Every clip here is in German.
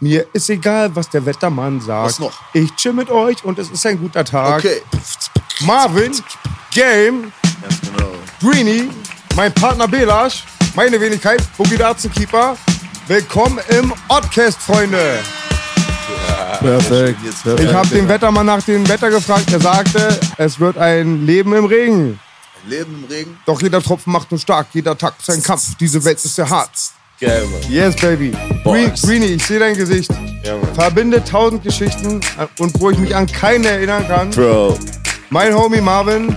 Mir ist egal, was der Wettermann sagt. Was noch? Ich chill mit euch und es ist ein guter Tag. Okay. Marvin, Game, Ganz genau. Greenie, mein Partner Belasch, meine Wenigkeit, Boogie Keeper. Willkommen im Oddcast, Freunde. Perfekt. Jetzt perfekt. Ich habe den Wettermann nach dem Wetter gefragt. Er sagte, es wird ein Leben im Regen. Ein Leben im Regen. Doch jeder Tropfen macht uns stark, jeder Tag ist ein Kampf. Diese Welt ist sehr hart. Geil, Mann. Yes, baby. Green. Greenie, ich sehe dein Gesicht. Ja, Mann. Verbinde tausend Geschichten und wo ich mich an keine erinnern kann. Bro. Mein Homie Marvin,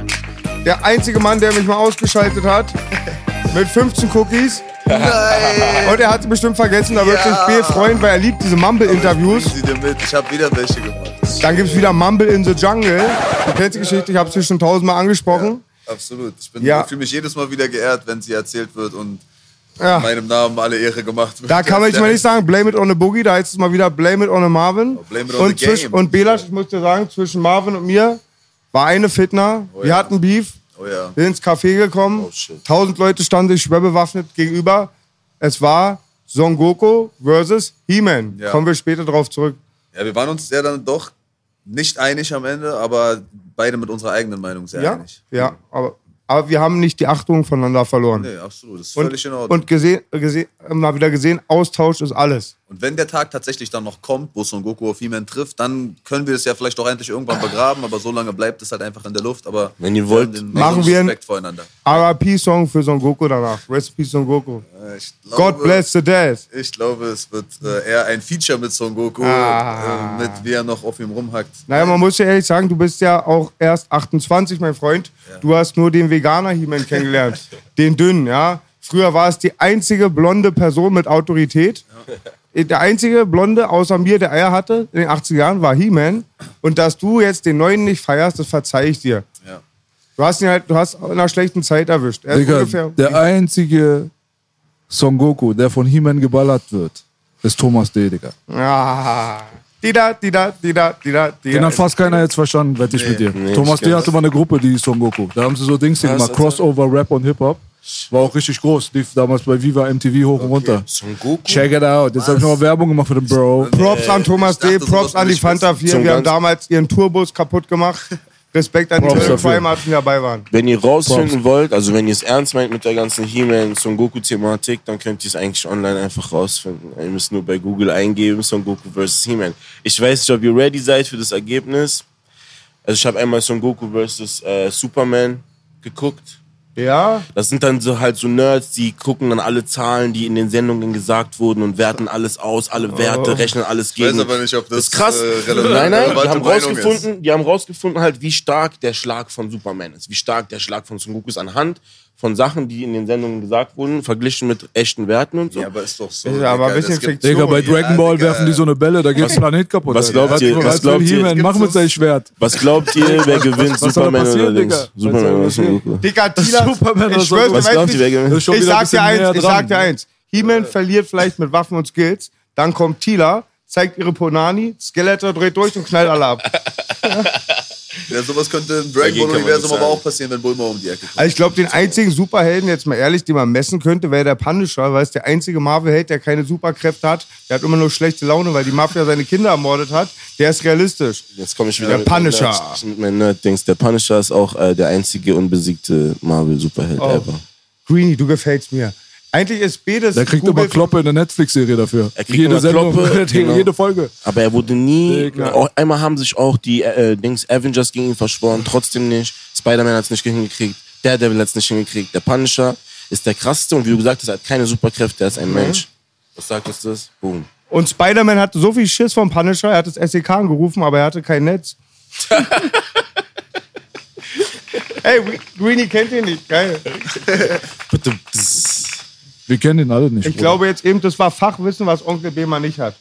der einzige Mann, der mich mal ausgeschaltet hat, mit 15 Cookies. Nein. Und er hat sie bestimmt vergessen, da wirklich Ja. B freuen, weil er liebt diese Mumble-Interviews. Ich habe wieder welche gemacht. Dann gibt es wieder Mumble in the Jungle. Du kennst die Geschichte, ich habe sie schon tausendmal angesprochen. Absolut. Ich, bin- Ja. ich fühle mich jedes Mal wieder geehrt, wenn sie erzählt wird und Ja. meinem Namen alle Ehre gemacht. Da kann man Ganz mal nicht sagen, blame it on the Boogie, da heißt es mal wieder blame it on the Marvin. Oh, blame it on und, the game. und Belasch, ich muss dir sagen, zwischen Marvin und mir war eine Fitner. Wir ja. hatten Beef. Oh ja. Wir sind ins Café gekommen. Oh. Tausend Leute standen sich schwer bewaffnet gegenüber. Es war Son Goku versus He-Man. Ja. Kommen wir später drauf zurück. Ja, wir waren uns ja dann doch nicht einig am Ende, aber beide mit unserer eigenen Meinung sehr Ja, einig. ja aber, aber wir haben nicht die Achtung voneinander verloren. Nee, absolut. Das ist und völlig in Ordnung. und gesehen, gesehen, mal wieder gesehen, Austausch ist alles. Und wenn der Tag tatsächlich dann noch kommt, wo Son Goku auf He-Man trifft, dann können wir es ja vielleicht auch endlich irgendwann begraben, aber so lange bleibt es halt einfach in der Luft. Aber Wenn ihr wir wollt, den machen wir einen-. RIP-Song für Son Goku danach. Peace Son Goku. Äh, Ich glaube, God bless the dead. Ich glaube, es wird äh, eher ein Feature mit Son Goku, Ah. äh, mit wie er noch auf ihm rumhackt. Naja, man muss ja ehrlich sagen, du bist ja auch erst 28, mein Freund. Du hast nur den Veganer He-Man kennengelernt. den dünnen, ja. Früher war es die einzige blonde Person mit Autorität. Der einzige Blonde außer mir, der Eier hatte in den 80er Jahren, war He-Man. Und dass du jetzt den neuen nicht feierst, das verzeih ich dir. Ja. Du hast ihn halt, du hast in einer schlechten Zeit erwischt. Er ist Digga, ungefähr. der einzige Son Goku, der von He-Man geballert wird, ist Thomas D., Digga. Ah. Dida, dida, dida, dida, Den dida. hat fast keiner jetzt verstanden, wette ich mit dir. Nee, Thomas D. hatte mal eine Gruppe, die Son Goku. Da haben sie so Dings gemacht? Crossover, Rap und Hip-Hop. War auch richtig groß, lief damals bei Viva MTV hoch und runter. Son Goku? Check it out. Jetzt habe ich nochmal Werbung gemacht für den Bro. Props an Thomas dachte, D., Props an die Fanta wissen. 4. Zum Wir haben damals ihren Turbos kaputt gemacht. Respekt an die Props. Primates, die dabei waren. Wenn ihr rausfinden wollt, also wenn ihr es ernst meint mit der ganzen He-Man Son Goku Thematik, dann könnt ihr es eigentlich online einfach rausfinden. Ihr müsst nur bei Google eingeben Son Goku vs. He-Man. Ich weiß nicht, ob ihr ready seid für das Ergebnis. Also ich habe einmal Son Goku vs. Äh, Superman geguckt. Ja, Das sind dann so halt so Nerds, die gucken dann alle Zahlen, die in den Sendungen gesagt wurden und werten alles aus, alle Werte, rechnen alles Oh. Ich weiß gegen. aber nicht, ob das ist krass. äh, relevant nein, nein, die haben rausgefunden, die haben rausgefunden halt, wie stark der Schlag von Superman ist, wie stark der Schlag von Son Goku ist anhand von Sachen, die in den Sendungen gesagt wurden, verglichen mit echten Werten und so. Ja, aber ist doch so. Ist aber ein Digga, bisschen Fiktion. Digga, bei Ja, Dragon Ball Digga. werfen die so eine Bälle, da geht das Planet kaputt. was Alter. glaubt ihr- Was, was was glaubt ihr-? Mach mit seinem Schwert. Was glaubt ihr, wer gewinnt, was Superman oder Dings? Digga? Superman oder Goku? Digga, Tila, Superman oder ich dir, Was glaubt du, ihr, wer gewinnt? Das ist schon ich sag dir eins, ich sag dir eins. He-Man verliert vielleicht mit Waffen und Skills, dann kommt Tila, zeigt ihre Ponani, Skeletor dreht durch und knallt alle ab. Ja, sowas könnte im Dragon Ball-Universum nichts aber auch passieren, wenn Bulma um die Ecke kommt. Also ich glaube, den einzigen Superhelden, jetzt mal ehrlich, den man messen könnte, wäre der Punisher, weil es der einzige Marvel-Held, der keine Superkräfte hat. Der hat immer nur schlechte Laune, weil die Mafia seine Kinder ermordet hat. Der ist realistisch. Jetzt komme ich wieder Der Punisher. Nerd- mit meinem Nerd-Dings. Der Punisher ist auch äh, der einzige unbesiegte Marvel-Superheld Oh. ever. Greenie, du gefällst mir. Eigentlich ist Bedes. Der kriegt immer Kloppe in der Netflix-Serie dafür. Er kriegt jede immer Sendung, Kloppe, jede genau. Folge. Aber er wurde nie. Auch, einmal haben sich auch die äh, Dings Avengers gegen ihn verschworen, trotzdem nicht. Spider-Man hat es nicht hingekriegt. Daredevil hat es nicht hingekriegt. Der Punisher ist der krasseste und wie du gesagt hast, er hat keine Superkräfte, er ist ein Mensch. Was sagt uns das? Boom. Und Spider-Man hatte so viel Schiss vom Punisher, er hat das SEK angerufen, aber er hatte kein Netz. Ey, Greenie kennt ihn nicht, geil. Wir kennen ihn alle nicht. Ich Bruder. glaube jetzt eben, das war Fachwissen, was Onkel B mal nicht hat.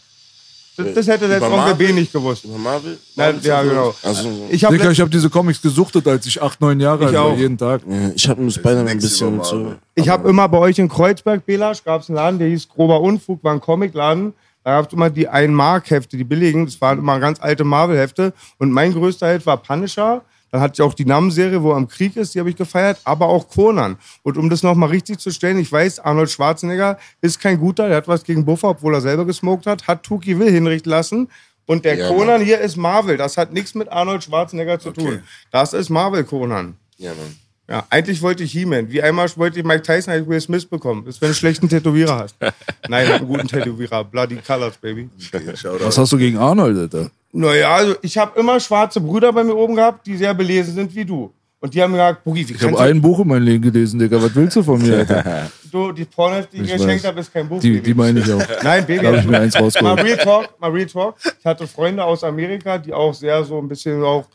Das, das hätte selbst Onkel B nicht gewusst. Über Marvel? Nein, ja, so? genau. Also, Ich habe habe diese Comics gesuchtet, als ich acht, neun Jahre alt war, jeden Tag. ja, ich habe nur Spider-Man ein bisschen so. Ich habe immer bei euch in Kreuzberg, Belasch, gab es einen Laden, der hieß Grober Unfug, war ein Comicladen. Da gab es immer die 1-Mark-Hefte, die billigen. Das waren immer ganz alte Marvel-Hefte. Und mein größter Held war Punisher. Dann hatte ich auch die Nam-Serie, wo er am Krieg ist, die habe ich gefeiert, aber auch Conan. Und um das nochmal richtig zu stellen, ich weiß, Arnold Schwarzenegger ist kein guter, der hat was gegen Buffer, obwohl er selber gesmoked hat, hat Tuki Will hinrichten lassen. Und der Ja, Conan hier ist Marvel. Das hat nichts mit Arnold Schwarzenegger zu tun. Das ist Marvel Conan. Ja, Mann. Ja, eigentlich wollte ich He-Man. Wie einmal wollte ich Mike Tyson, habe ich Will Smith bekommen. Das ist, wenn du einen schlechten Tätowierer hast. Nein, einen guten Tätowierer. Bloody Colors, Baby. Okay. Was hast du gegen Arnold, Alter? Naja, also ich habe immer schwarze Brüder bei mir oben gehabt, die sehr belesen sind wie du. Und die haben mir gesagt, Boogie, wie Ich habe ein Buch in meinem Leben gelesen, Digga. Was willst du von mir, Alter? du, die Pornos, die ich Ich geschenkt habe, ist kein Buch. Die, die meine ich auch. Nein, Baby. Da habe ich mir eins Mal rausgeholt. Real Talk, mal Real Talk. Ich hatte Freunde aus Amerika, die auch sehr so ein bisschen auch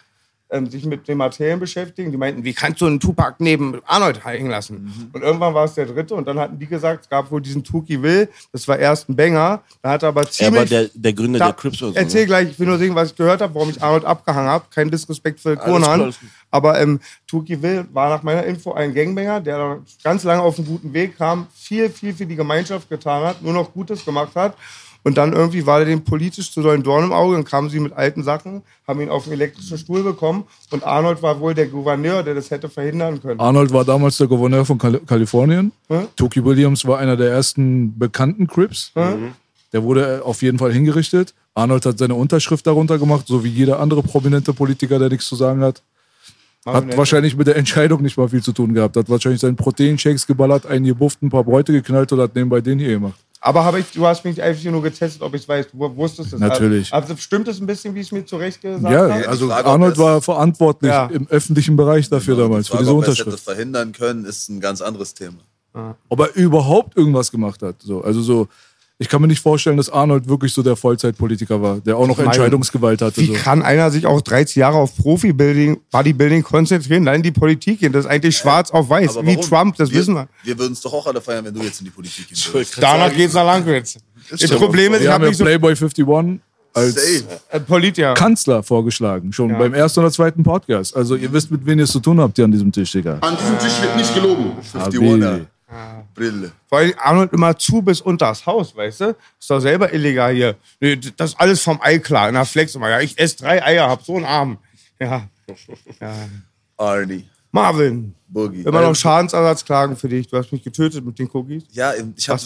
sich mit den Materien beschäftigen. Die meinten, wie kannst du einen Tupac neben Arnold hängen lassen? Mhm. Und irgendwann war es der dritte und dann hatten die gesagt, es gab wohl diesen Tuki Will, das war erst ein Banger. Da hat er aber Er ziemlich... war der, der Gründer Da- der Crips oder so. Erzähl ne? gleich, ich will nur sehen, was ich gehört habe, warum ich Arnold abgehangen habe. Kein Disrespekt für Conan. Aber ähm, Tuki Will war nach meiner Info ein Gangbanger, der ganz lange auf einen guten Weg kam, viel, viel für die Gemeinschaft getan hat, nur noch Gutes gemacht hat. Und dann irgendwie war er dem politisch zu so ein Dorn im Auge. Dann kamen sie mit alten Sachen, haben ihn auf einen elektrischen Stuhl bekommen. Und Arnold war wohl der Gouverneur, der das hätte verhindern können. Arnold war damals der Gouverneur von Kali Kalifornien. Hm? Toki Williams war einer der ersten bekannten Crips. Der wurde auf jeden Fall hingerichtet. Arnold hat seine Unterschrift darunter gemacht, so wie jeder andere prominente Politiker, der nichts zu sagen hat. Hat wahrscheinlich mit der Entscheidung nicht mal viel zu tun gehabt. Hat wahrscheinlich seinen Proteinshakes geballert, einen gebufft, ein paar Bräute geknallt und hat nebenbei den hier gemacht. Aber habe ich, du hast mich einfach nur getestet, ob ich es weiß. Du wusstest es. Natürlich. Also stimmt es ein bisschen, wie ich es mir zurecht gesagt Ja, habe? also Frage, ob Arnold war verantwortlich Ja. im öffentlichen Bereich dafür Genau, damals, die für Frage, diese ob er Unterschrift. verhindern können, ist ein ganz anderes Thema. Ob er überhaupt irgendwas gemacht hat. So, also so, ich kann mir nicht vorstellen, dass Arnold wirklich so der Vollzeitpolitiker war, der auch noch meine, Entscheidungsgewalt hatte. Wie So. kann einer sich auch 30 Jahre auf Profi-Building, Bodybuilding konzentrieren, dann in die Politik gehen? Das ist eigentlich schwarz auf weiß, wie? Trump, das wir, wissen wir. Wir würden es doch auch alle feiern, wenn du jetzt in die Politik gehen würdest. Danach geht's nach Langwitz. Das. Problem ist, ich Wir haben habe ja nicht so Playboy 51 als äh, Polit, ja. Kanzler vorgeschlagen, schon beim ersten oder zweiten Podcast. Also ihr wisst, mit wem ihr es zu tun habt hier an diesem Tisch, Digga. An diesem Tisch wird nicht gelogen. 51 Habibi. Brille. Vor allem Arnold immer zu bis unter das Haus, weißt du? Ist doch selber illegal hier. Nee, das ist alles vom Ei klar. In der Flex immer. Ja, ich esse drei Eier, hab so einen Arm. Ja. Arnie. Marvin. Boogie. Immer noch Schadensersatzklagen für dich. Du hast mich getötet mit den Cookies. Ja, ich habe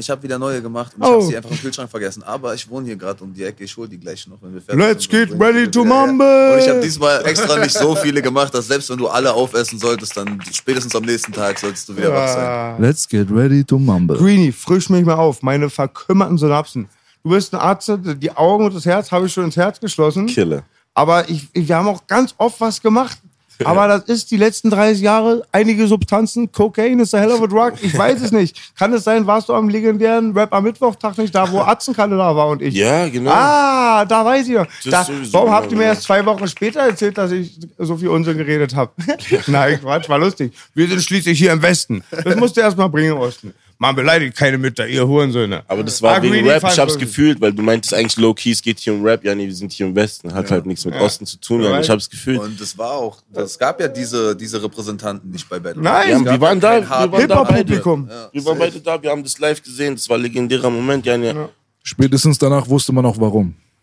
ich hab wieder neue gemacht und Oh. ich habe sie einfach im Kühlschrank vergessen. Aber ich wohne hier gerade um die Ecke, ich hole die gleich noch, wenn wir fertig Let's sind. get bring ich ready to wieder her. mumble. Und ich habe diesmal extra nicht so viele gemacht, dass selbst wenn du alle aufessen solltest, dann spätestens am nächsten Tag solltest du wieder wach sein. Let's get ready to mumble. Greenie, frisch mich mal auf. Meine verkümmerten Synapsen. Du bist ein Arzt, die Augen und das Herz habe ich schon ins Herz geschlossen. Killer. Aber ich, ich, wir haben auch ganz oft was gemacht. Aber das ist die letzten 30 Jahre, einige Substanzen, Cocaine ist a hell of a drug, ich weiß es nicht. Kann es sein, warst du am legendären Rap am Mittwochtag nicht da, wo Atzenkalle da war und ich? Ja, genau. Ah, da weiß ich noch. Da, warum habt ihr mir erst zwei Wochen später erzählt, dass ich so viel Unsinn geredet habe? Nein, Quatsch, war lustig. Wir sind schließlich hier im Westen. Das musst du erst mal bringen im Osten. Man beleidigt keine Mütter, ihr Hurensöhne. Aber das war Ah, wegen Rap, ich hab's gefühlt, weil du meintest eigentlich low-key, es geht hier um Rap. Ja, nee, wir sind hier im Westen. Hat halt nichts mit Osten zu tun. Ja, Right. ich hab's gefühlt. Und es war auch, es gab ja diese, diese Repräsentanten nicht bei Battle. Nein, Ja, wir waren da, wir waren da beide. Hip-Hop-Publikum. Wir waren beide da, wir haben das live gesehen. Das war ein legendärer Moment. Ja, ja. Spätestens danach wusste man auch warum.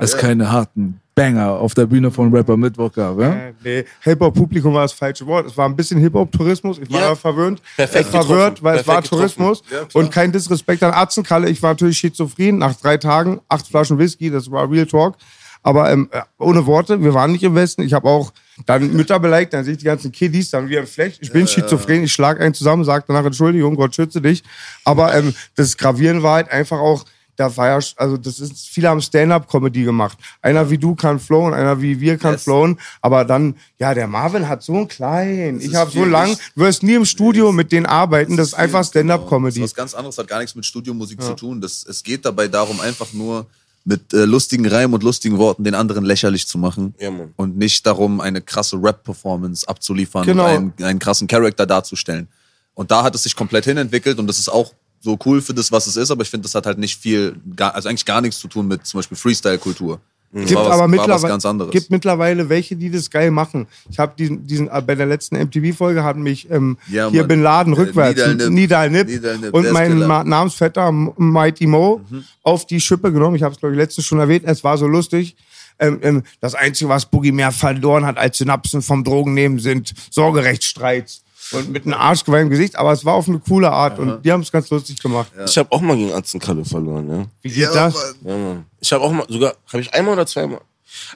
Es keine harten Banger auf der Bühne von Rapper Mittwoch gab. Ja? Äh, Nee, Hip-Hop-Publikum war das falsche Wort. Es war ein bisschen Hip-Hop-Tourismus. Ich war Ja. verwöhnt. Perfekt äh, verwirrt, getroffen. weil es war Perfekt getroffen. Tourismus. Ja, und kein Disrespekt an Atzenkalle. Ich war natürlich schizophren. Nach drei Tagen, acht Flaschen Whisky, das war Real Talk. Aber ähm, äh, ohne Worte, wir waren nicht im Westen. Ich habe auch dann Mütter beleidigt, dann sehe ich die ganzen Kiddies, dann wieder ein Flecht. Ich bin schizophren, ich schlage einen zusammen, sage danach Entschuldigung, Gott schütze dich. Aber ähm, das Gravieren war halt einfach auch, da war ja, also das ist, viele haben Stand-Up-Comedy gemacht. Einer wie du kann flowen, einer wie wir kann Yes. flowen, aber dann, ja, der Marvin hat so einen kleinen, ich habe so lang, du wirst nie im Studio mit denen arbeiten, das ist einfach Genau. Stand-Up-Comedy. Das ist was ganz anderes, hat gar nichts mit Studiomusik zu tun. Das, es geht dabei darum, einfach nur mit äh, lustigen Reimen und lustigen Worten den anderen lächerlich zu machen. Ja, Mann. Und nicht darum, eine krasse Rap-Performance abzuliefern Genau. und einen, einen krassen Charakter darzustellen. Und da hat es sich komplett hinentwickelt und das ist auch so cool für das, was es ist, aber ich finde, das hat halt nicht viel, gar, also eigentlich gar nichts zu tun mit zum Beispiel Freestyle-Kultur. Das gibt was, aber mittlerweile gibt mittlerweile welche, die das geil machen. Ich habe diesen, diesen äh, bei der letzten MTV-Folge hat mich ähm, Ja, hier Mann. Bin Laden Äh, rückwärts Nidal Nip. Nidal Nip und mein Namensvetter Mighty Mo Mhm. auf die Schippe genommen. Ich habe es glaube ich letztens schon erwähnt. Es war so lustig. Ähm, ähm, das Einzige, was Boogie mehr verloren hat als Synapsen vom Drogennehmen, sind Sorgerechtsstreits. Und mit einem Arschgeweih im Gesicht, aber es war auf eine coole Art und die haben es ganz lustig gemacht. Ich habe auch mal gegen Atzenkalle verloren, ja. Wie geht das? Mann. Ja, Mann. Ich habe auch mal, sogar, habe ich einmal oder zweimal?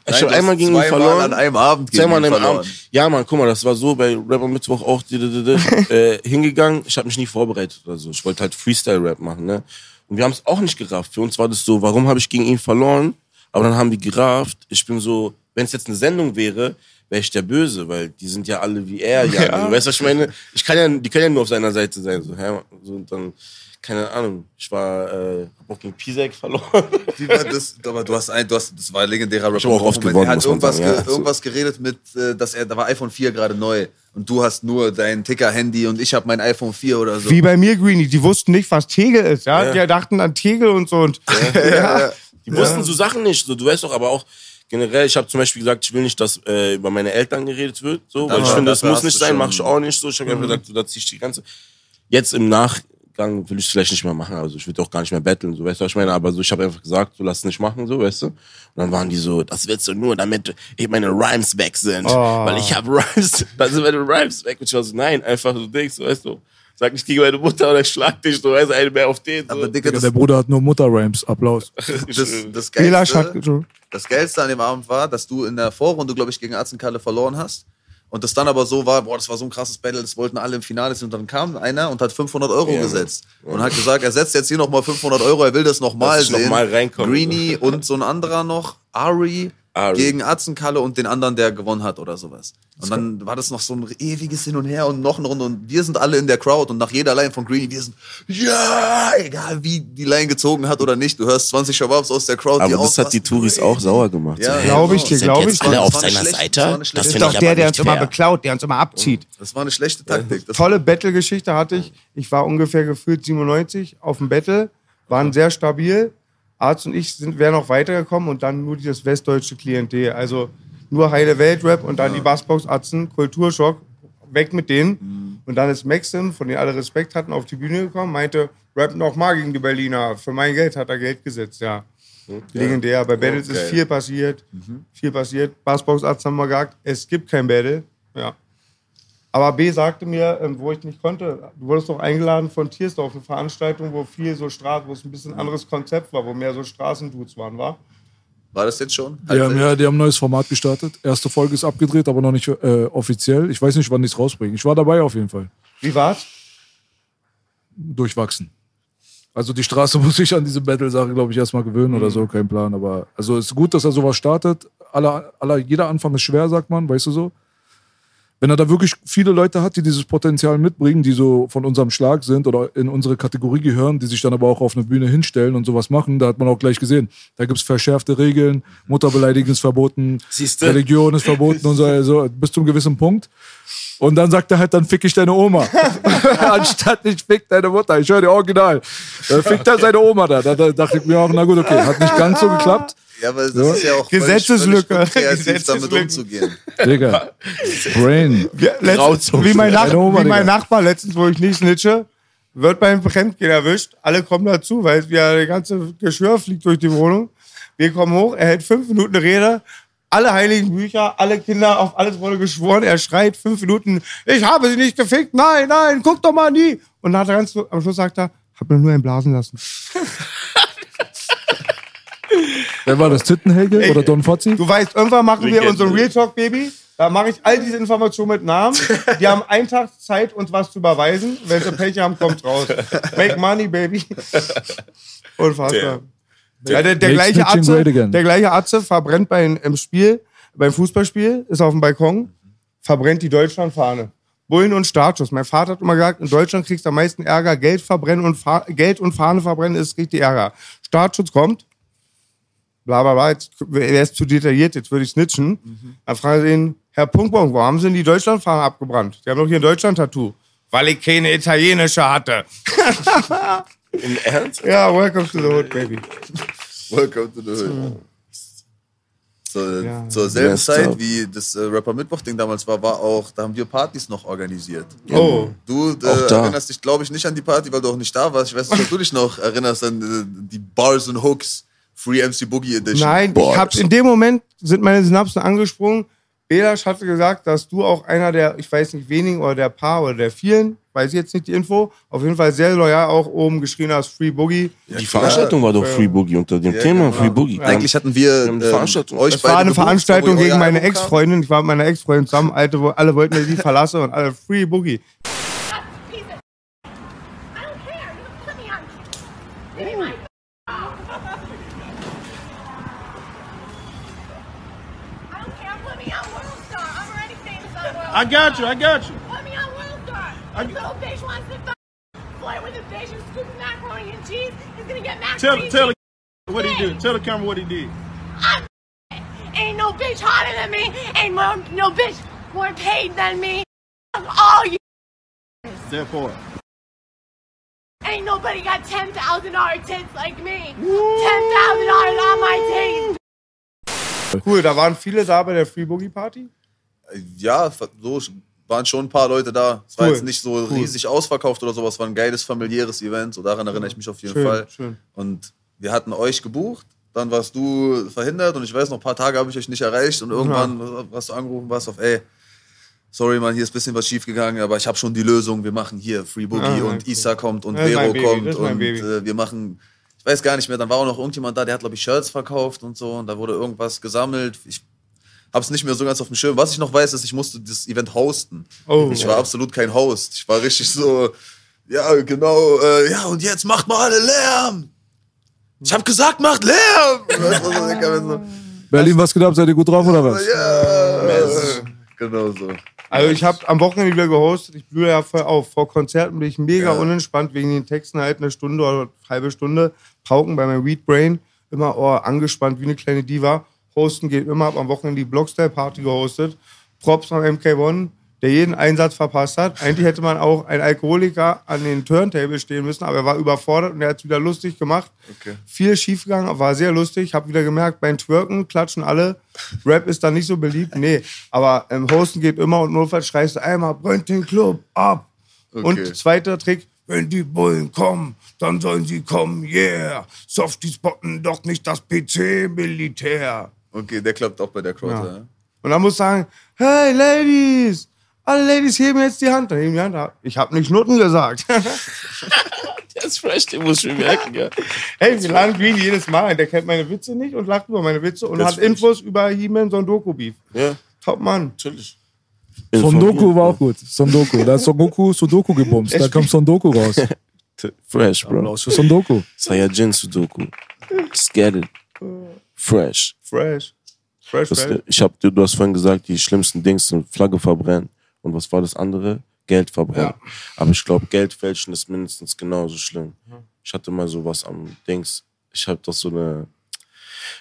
Ich Nein, habe du hast einmal gegen ihn zweimal verloren. an einem Abend gegen Zweimal an ihn einem verloren. Abend. Ja, Mann, guck mal, das war so bei Rapper Mittwoch auch äh, hingegangen. Ich habe mich nie vorbereitet oder so. Ich wollte halt Freestyle-Rap machen, ne? Und wir haben es auch nicht gerafft. Für uns war das so, warum habe ich gegen ihn verloren? Aber dann haben wir gerafft. Ich bin so, wenn es jetzt eine Sendung wäre, wäre ich der Böse, weil die sind ja alle wie er. Ja. Also, weißt du, was ich meine? Ich kann ja, die können ja nur auf seiner Seite sein. So, hä? so und dann, keine Ahnung. Ich war, äh, auch gegen Pisek verloren. Wie war das? Aber du hast ein, du hast, das war ein legendärer Rapper. Ich hab auch oft gewonnen, Er hat irgendwas, sagen, ja. ge- irgendwas geredet mit, äh, dass er, da war iPhone 4 gerade neu und du hast nur dein Ticker-Handy und ich habe mein iPhone 4 oder so. Wie bei mir, Greenie, die wussten nicht, was Tegel ist, ja? Die dachten an Tegel und so und ja. Die wussten so Sachen nicht. So, du weißt doch, aber auch generell, ich habe zum Beispiel gesagt, ich will nicht, dass äh, über meine Eltern geredet wird. So, weil ich finde, das muss nicht sein, schon- mach ich auch nicht so. Ich habe einfach gesagt, so, da zieh ich die ganze. Jetzt im Nachgang will ich es vielleicht nicht mehr machen. Also ich will auch gar nicht mehr betteln, so weißt du, was ich meine. Aber so, ich habe einfach gesagt, so lass es nicht machen, so weißt du. Und dann waren die so, das willst du nur, damit eben meine Rhymes weg sind, Oh. weil ich habe Rhymes, sind meine Rhymes weg. Und ich war so, nein, einfach so Dings, weißt du. Sag nicht gegen meine Mutter oder ich schlag dich, so, weißt du, eine mehr auf den. So. aber Digga, Der Bruder hat nur Mutter-Rams. Applaus. das, das, Geilste, das Geilste an dem Abend war, dass du in der Vorrunde, glaube ich, gegen Atzenkalle verloren hast. Und das dann aber so war, boah, das war so ein krasses Battle, das wollten alle im Finale sind. Und dann kam einer und hat 500 Euro Ja. gesetzt. Und hat gesagt, er setzt jetzt hier nochmal 500 Euro, er will das nochmal ich noch sehen. mal reinkomme. Greenie und so ein anderer noch, Ari, Ari. gegen Atzenkalle und den anderen, der gewonnen hat oder sowas. Und dann war das noch so ein ewiges Hin und Her und noch eine Runde. Und wir sind alle in der Crowd und nach jeder Line von Greenie, wir sind, ja, egal wie die Line gezogen hat oder nicht, du hörst 20 Shababs aus der Crowd, Aber die das hat die. Touris auch sauer gemacht. Ja, so, Glaub ich dir, sind glaub jetzt ich alle dir. auf Das seiner das Seite. Das schlechte- ist doch ich der, der uns immer fair. beklaut, der uns immer abzieht. Das war eine schlechte Taktik. Das Tolle Battle-Geschichte hatte ich. Ich war ungefähr gefühlt 97 auf dem Battle, waren sehr stabil. Arzt und ich sind, wären noch weitergekommen und dann nur dieses westdeutsche Klientel. Also nur heile Weltrap und dann die Bassbox Atzen, Kulturschock, weg mit denen. Und dann ist Maxim, von denen alle Respekt hatten, auf die Bühne gekommen, meinte, rap noch mal gegen die Berliner. Für mein Geld hat er Geld gesetzt, ja. Legendär. Bei Battles ist Okay. viel passiert. Viel passiert. Bassbox Arzt haben wir gesagt, es gibt kein Battle. Ja. Aber B sagte mir, ähm, wo ich nicht konnte, du wurdest doch eingeladen von Tiersdorf eine Veranstaltung, wo viel so Straßen, wo es ein bisschen anderes Konzept war, wo mehr so Straßendudes waren, war? war das jetzt schon? Die haben, ja, die haben ein neues Format gestartet. Erste Folge ist abgedreht, aber noch nicht äh, offiziell. Ich weiß nicht, wann die es rausbringen. Ich war dabei auf jeden Fall. Wie war's? Durchwachsen. Also die Straße muss sich an diese Battle-Sache, glaube ich, erstmal gewöhnen oder so, kein Plan. Aber also es ist gut, dass er sowas startet. Aller, aller, jeder Anfang ist schwer, sagt man, weißt du so. Wenn er da wirklich viele Leute hat, die dieses Potenzial mitbringen, die so von unserem Schlag sind oder in unsere Kategorie gehören, die sich dann aber auch auf eine Bühne hinstellen und sowas machen, da hat man auch gleich gesehen. Da gibt's verschärfte Regeln, Mutterbeleidigung ist verboten, Siehste? Religion ist verboten und so, also bis zu einem gewissen Punkt. Und dann sagt er halt, dann fick ich deine Oma. Anstatt ich fick deine Mutter. Ich höre dir original. Dann fickt er seine Oma. Da, da dachte ich mir auch, na gut, okay. Hat nicht ganz so geklappt. Ja, aber das So. ist ja auch Gesetzeslücke. völlig, völlig kreativ, damit umzugehen. Digga. Brain. Ja, letztens, wie, mein Nach Oma, wie mein. Nachbar letztens, wo ich nicht snitche, wird beim Fremdgehen erwischt. Alle kommen dazu, weil ja, der ganze Geschwür fliegt durch die Wohnung. Wir kommen hoch, er hält fünf Minuten Rede. Alle heiligen Bücher, alle Kinder, auf alles wurde geschworen. Er schreit fünf Minuten, ich habe sie nicht gefickt, nein, nein, guck doch mal nie. Und dann hat er ganz, am Schluss sagt er, hab mir nur einen blasen lassen. Wer war das? Tittenhelge oder Don Fozzi? Du weißt, irgendwann machen wir Legende. unseren Real Talk, Baby. Da mache ich all diese Informationen mit Namen. Die haben einen Tag Zeit, uns was zu überweisen. Wenn sie Pech haben, kommt raus. Make money, baby. Unfassbar. Ja, der, der, gleiche Atze, der gleiche Atze verbrennt bei, im Spiel, beim Fußballspiel, ist auf dem Balkon, verbrennt die Deutschlandfahne. Bullen und Startschuss. Mein Vater hat immer gesagt, in Deutschland kriegst du am meisten Ärger. Geld verbrennen und Fa Geld und Fahne verbrennen ist richtig Ärger. Startschutz kommt. Bla bla bla, jetzt wäre es zu detailliert, jetzt würde ich snitchen. Dann fragen sie ihn, Herr Punktbon, warum haben Sie denn die Deutschlandfahne abgebrannt? Die haben doch hier ein Deutschland-Tattoo. Weil ich keine italienische hatte. Im Ernst? Ja, welcome to the hood, baby. Welcome to the Hood. Zur, Ja. zur selben Zeit, wie das äh, Rapper Mittwoch-Ding damals war, war auch, da haben wir Partys noch organisiert. Oh. Du äh, erinnerst dich, glaube ich, nicht an die Party, weil du auch nicht da warst. Ich weiß nicht, ob du dich noch erinnerst an äh, die Bars und Hooks Free MC Boogie Edition. Nein, Boah, ich hab, das- in dem Moment sind meine Synapsen angesprungen. Belasch hatte gesagt, dass du auch einer der, ich weiß nicht, wenigen oder der paar oder der vielen, weiß ich jetzt nicht die Info, auf jeden Fall sehr loyal auch oben geschrien hast, Free Boogie. Die Veranstaltung war doch Free Boogie unter dem Ja, Thema genau. Free Boogie. Eigentlich hatten wir eine ähm, Veranstaltung. euch Es war beide eine Veranstaltung gegen meine. Ex-Freundin. Ich war mit meiner Ex-Freundin zusammen. Alte, wo- alle wollten, dass ich die verlasse und alle Free Boogie. I got you. I got you. Put me on World Star. I- This little bitch wants to fuck flirt with a bitch who's scooping macaroni and cheese. He's gonna get macaroni Tell and tell cheese. the what he did. Tell the camera what he did. I'm Ain't no bitch hotter than me. Ain't more, no bitch more paid than me. Fuck All you. That part. Ain't nobody got ten thousand dollar tits like me. Ten thousand dollars on my titties. Cool, da waren viele da bei der Free Boogie Party. Ja, so waren schon ein paar Leute da. Es war Cool. jetzt nicht so riesig ausverkauft oder sowas, war ein geiles familiäres Event. So daran erinnere ich mich auf jeden Schön, Fall. schön. Und wir hatten euch gebucht, dann warst du verhindert und ich weiß noch, ein paar Tage habe ich euch nicht erreicht und irgendwann hast du angerufen, warst auf, ey, sorry man, hier ist ein bisschen was schief gegangen, aber ich habe schon die Lösung. Wir machen hier Free Boogie Ah, und cool. Isa kommt und Vero Baby, kommt und äh, wir machen, ich weiß gar nicht mehr, dann war auch noch irgendjemand da, der hat glaube ich Shirts verkauft und so und da wurde irgendwas gesammelt. Ich habe es nicht mehr so ganz auf dem Schirm. Was ich noch weiß, ist, ich musste das Event hosten. Oh. Ich war absolut kein Host. Ich war richtig so, ja, genau, äh, ja, und jetzt macht mal alle Lärm. Ich habe gesagt, macht Lärm. Weißt du, so, ich hab so, Berlin, was geht ab? Seid ihr gut drauf oder was? ja, genau so. Also ich habe am Wochenende wieder gehostet. Ich blühe ja voll auf. Vor Konzerten bin ich mega Ja. unentspannt wegen den Texten halt eine Stunde oder eine halbe Stunde. Pauken bei meinem Weed Brain. Immer oh, angespannt wie eine kleine Diva. Hosten geht immer. Hab am Wochenende die Blockstyle Party gehostet. Props am MK1, der jeden Einsatz verpasst hat. Eigentlich hätte man auch einen Alkoholiker an den Turntable stehen müssen, aber er war überfordert und er hat es wieder lustig gemacht. Okay. Viel schiefgegangen, war sehr lustig. Hab wieder gemerkt, beim Twerken klatschen alle. Rap ist da nicht so beliebt. Nee, aber ähm, Hosten geht immer und notfalls schreist du einmal, brennt den Club ab. Und zweiter Trick, wenn die Bullen kommen, dann sollen sie kommen, yeah. Softies botten doch nicht das PC-Militär. Okay, der klappt auch bei der Crowd. Ja. Ja. Und dann muss sagen, hey Ladies, alle Ladies heben jetzt die Hand. Dann heben die Hand. Ich habe nicht Nutten gesagt. Der ist fresh, den muss ich mir merken, ja. hey, wir laden Green jedes Mal. Der kennt meine Witze nicht und lacht über meine Witze und Das hat Infos über He-Man Sondoku Beef. Ja, Top Mann. natürlich. Sondoku war auch gut. Sondoku. Da ist Son Goku Sudoku gebumst. Da kommt Sondoku raus. Fresh, Bro. Applaus für Sondoku. Saiyajin Sudoku. Get it. Fresh. Fresh. Fresh, Das, fresh. ich hab, du, du hast vorhin gesagt, die schlimmsten Dings sind Flagge verbrennen. Und was war das andere? Geld verbrennen. Aber ich glaube, Geld fälschen ist mindestens genauso schlimm. Ich hatte mal sowas am Dings. Ich habe doch so eine.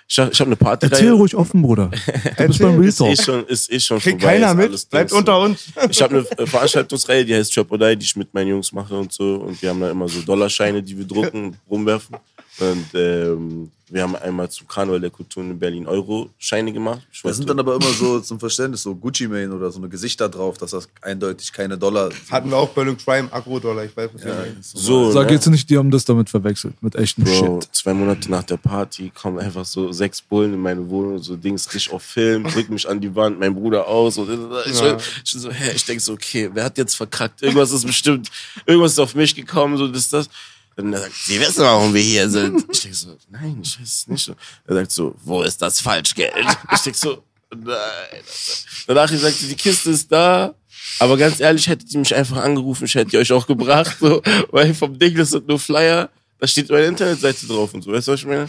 Ich habe hab eine Party. Erzähl ruhig offen, Bruder. Du bist beim Real Ist eh Talk. schon, ist eh schon Kriegt vorbei, keiner mit. Bleibt Dings. unter uns. Ich habe eine Veranstaltungsreihe, die heißt Chop or Die, die ich mit meinen Jungs mache und so. Und wir haben da immer so Dollarscheine, die wir drucken und rumwerfen. Und ähm, wir haben einmal zum Karneval der Kultur in Berlin Euro-Scheine gemacht. Ich Da weiß sind nicht, dann aber immer so zum Verständnis so Gucci-Mane oder so eine Gesichter drauf, dass das eindeutig keine Dollar sind. Hatten wir auch Berlin Crime, Agro-Dollar. Ich weiß, was ihr meint. so, Sag ne? jetzt nicht, die haben das damit verwechselt. Mit echtem Bro, Shit. zwei Monate nach der Party kommen einfach so sechs Bullen in meine Wohnung, so Dings richtig auf Film, drücken mich an die Wand, mein Bruder aus. Und ich, Ja. ich, so, hä, ich denke so, okay, wer hat jetzt verkackt? Irgendwas ist bestimmt, irgendwas ist auf mich gekommen, so das, das. Dann er sagt, Sie wissen, warum wir hier sind. Ich denke so, nein, ich weiß es nicht. Er sagt so, wo ist das Falschgeld? Ich denke so, nein. Danach ich sagte, die Kiste ist da. Aber ganz ehrlich, hättet ihr mich einfach angerufen, ich hätte die euch auch gebracht. So, weil vom Ding, das sind nur Flyer. Da steht meine Internetseite drauf und so. Weißt du, was ich meine?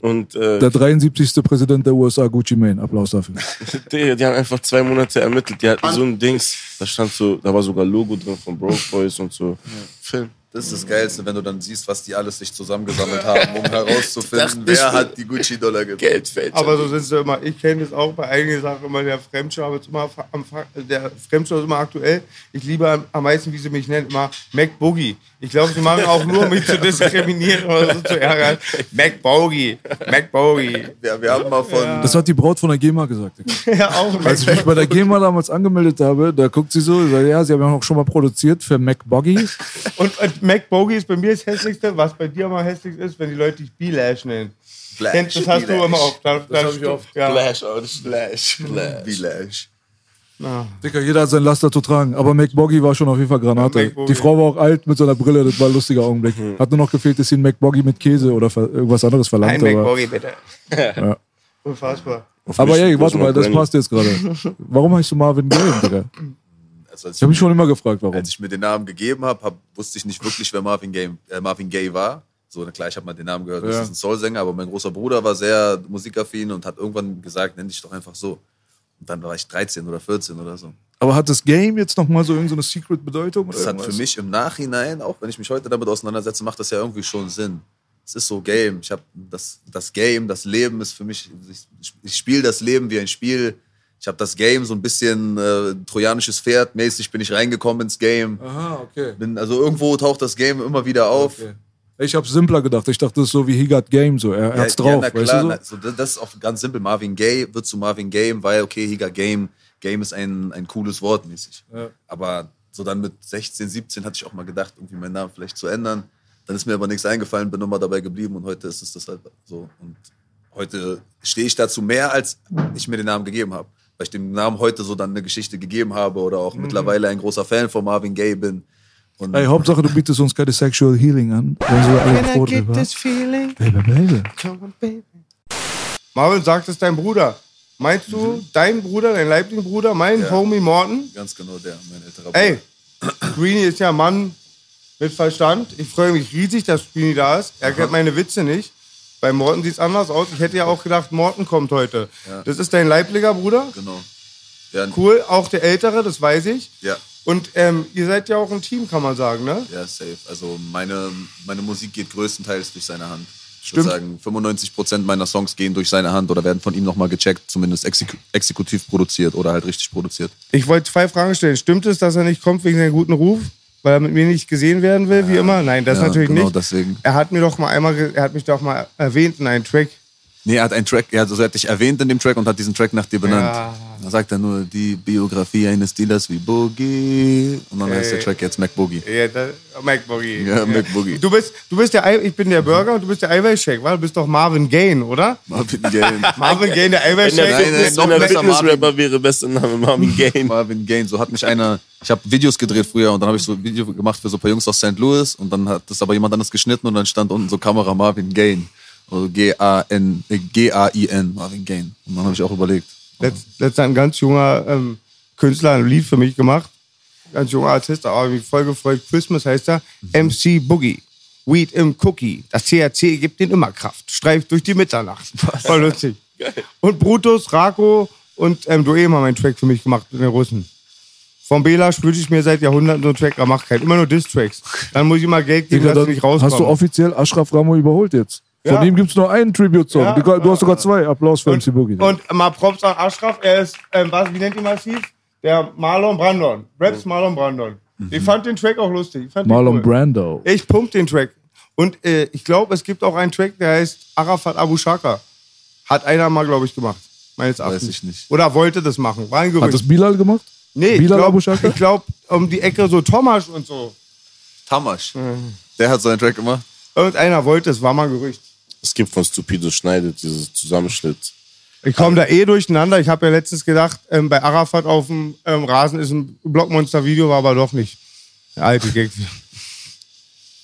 Und äh, Der 73. Präsident der USA, Gucci Mane. Applaus dafür. die, die haben einfach zwei Monate ermittelt. Die hatten so ein Dings. Da stand so, da war sogar Logo drin von Broke Boys und so. Film. Das ist das Geilste, wenn du dann siehst, was die alles sich zusammengesammelt haben, um herauszufinden, wer hat die Gucci-Dollar gegeben. Geldfälscher. Aber so sind sie immer. Ich kenne das auch bei einigen Sachen immer. Der Fremdschau ist immer, am, der Fremdschau ist immer aktuell. Ich liebe am, am meisten, wie sie mich nennen, immer Mac Boogie. Ich glaube, sie machen auch nur, um mich zu diskriminieren oder so zu ärgern. Mac Boogie. Mac Boogie. Ja, wir haben mal von. Das hat die Braut von der GEMA gesagt. Ja, auch Als ich mich bei der GEMA damals angemeldet habe, da guckt sie so, sagt, ja, sie haben ja auch schon mal produziert für Mac Boggy. Und, und Mac Boogie ist bei mir das hässlichste, was bei dir immer hässlich ist, wenn die Leute dich B-Lash nennen. Flash. Kennst- Das hast du immer auf. Da, das hab ich oft. Ja. Flash, aber das Flash. Flash. Village. Dicker, jeder hat sein Laster zu tragen. Aber Mac Boggy war schon auf jeden Fall Granate. Boggy. Die Frau war auch alt mit so einer Brille, das war ein lustiger Augenblick. Hat nur noch gefehlt, dass sie ein Mac Boggy mit Käse oder irgendwas anderes verlangt. Ein Boogie, bitte. Ja. Unfassbar. aber ey, warte mal, das passt. jetzt gerade. Warum heißt du Marvin Gaye, Digga? Also als, Ich habe mich schon immer gefragt, warum. als ich mir den Namen gegeben habe, hab, wusste ich nicht wirklich, wer Marvin Gaye, äh, Marvin Gaye war. So, na klar, ich habe mal den Namen gehört, das Ja. ist ein Soulsänger, aber mein großer Bruder war sehr musikaffin und hat irgendwann gesagt, nenn dich doch einfach so. Und dann war ich 13 oder 14 oder so. Aber hat das Game jetzt nochmal so irgendeine Secret-Bedeutung? Das hat für mich im Nachhinein, auch wenn ich mich heute damit auseinandersetze, macht das ja irgendwie schon Sinn. Es ist so Game. Ich habe das, das Game, das Leben ist für mich, ich, ich spiele das Leben wie ein Spiel. Ich habe das Game so ein bisschen äh, trojanisches Pferd mäßig bin ich reingekommen ins Game. Aha, okay. Bin, also irgendwo taucht das Game immer wieder auf. okay. Ich habe simpler gedacht. Ich dachte, das ist so wie He Got Game, so. Er, er hat's drauf, na weißt klar, du na, so, das ist auch ganz simpel. Marvin Gaye wird zu Marvin Game, weil, okay, he got Game. Game ist ein, ein cooles Wort mäßig. Ja. Aber so dann mit 16, 17 hatte ich auch mal gedacht, irgendwie meinen Namen vielleicht zu ändern. Dann ist mir aber nichts eingefallen, bin immer dabei geblieben und heute ist es das halt so. Und heute stehe ich dazu mehr, als ich mir den Namen gegeben habe. Weil ich dem Namen heute so dann eine Geschichte gegeben habe oder auch mittlerweile ein großer Fan von Marvin Gaye bin. Und so. Ey, Hauptsache, du bietest uns keine Sexual Healing an. Sind wir alle froh drüber. feeling? Baby, baby. Come on, baby. Marvin sagt, es ist dein Bruder. Meinst du, dein Bruder, dein leiblicher Bruder, mein Ja. Homie Morton? ganz genau der, mein älterer Ey, Greenie ist ja ein Mann mit Verstand. Ich freue mich riesig, dass Greenie da ist. Er kennt meine Witze nicht. Bei Morten sieht es anders aus. Ich hätte ja auch gedacht, Morten kommt heute. Das ist dein leiblicher Bruder. Genau. Ja, Cool, auch der Ältere, das weiß ich. ja. Und ähm, ihr seid ja auch ein Team, kann man sagen, ne? Ja, safe. Also meine, meine Musik geht größtenteils durch seine Hand. Ich Stimmt. würde sagen, 95 Prozent meiner Songs gehen durch seine Hand oder werden von ihm nochmal gecheckt, zumindest exeku exekutiv produziert oder halt richtig produziert. Ich wollte zwei Fragen stellen. Stimmt es, dass er nicht kommt wegen seinem guten Ruf? Weil er mit mir nicht gesehen werden will, wie immer? Nein, das Ja, natürlich genau nicht. deswegen. Er hat mir doch mal einmal, er hat mich doch mal erwähnt in einem Track. Nee, er hat einen Track, er hat, also er hat dich erwähnt in dem Track und hat diesen Track nach dir benannt. Ja. Da sagt er nur die Biografie eines Dealers wie Boogie. Und dann heißt der Track jetzt Mac Boogie. Ja, da, Mac Boogie. Ja, Mac Boogie. Du bist, du bist der, ich bin der Burger und du bist der Eiweißshake, wa? Du bist doch Marvin Gaye, oder? Marvin Gaye. Marvin Gaye, der Eiweißshake. Nein, nein, Fitness, noch wenn der besser, Fitnessrapper wäre, bester Name Marvin Gaye. Marvin Gaye. So hat mich einer. Ich habe Videos gedreht früher und dann habe ich so ein Video gemacht für so ein paar Jungs aus St. Louis und dann hat das aber jemand anderes geschnitten und dann stand unten so Kamera Marvin Gaye. Also G-A-N, G-A-I-N, Marvin Gaye. Und dann habe ich auch überlegt. Letzt, letztens hat ein ganz junger ähm, Künstler ein Lied für mich gemacht. Ganz junger Artist, aber mich voll gefreut. Christmas heißt er. MC Boogie. Weed im Cookie. Das THC gibt den immer Kraft. Streift durch die Mitternacht. Voll lustig. Und Brutus, Rako und ähm, Doem haben einen Track für mich gemacht mit den Russen. Vom Bela wünsche ich mir seit Jahrhunderten so einen Track, er macht keinen. Immer nur Diss-Tracks. Dann muss ich mal Geld geben, Digga, dass ich nicht rauskommen. hast du offiziell Ashraf Ramo überholt jetzt. Von Ja. ihm gibt's nur einen Tribute-Song. Ja. Du, du hast sogar zwei. Applaus für MC Boogie. Und mal Props an Ashraf, er ist, ähm, was, wie nennt ihn massiv? Der Marlon Brandon. Raps Marlon Brandon. Ich fand den Track auch lustig. Ich Marlon cool. Brando. Ich pump den Track. Und äh, ich glaube, es gibt auch einen Track, der heißt Arafat Abu Shaka. Hat einer mal, glaube ich, gemacht. Meines Erachtens. ich nicht. Oder wollte das machen. War ein Gerücht. Hat das Bilal gemacht? nee, ich Bilal Abu glaube, glaub, um die Ecke so Thomas und so. Tamasch. Der hat so einen Track gemacht. Irgendeiner wollte es, war mal ein Gerücht. Es gibt von Stupido Schneidet dieses Zusammenschnitt. Ich komme da eh durcheinander. Ich habe ja letztens gedacht, ähm, bei Arafat auf dem ähm, Rasen ist ein Blockmonster-Video, war aber doch nicht. Der alte Gag.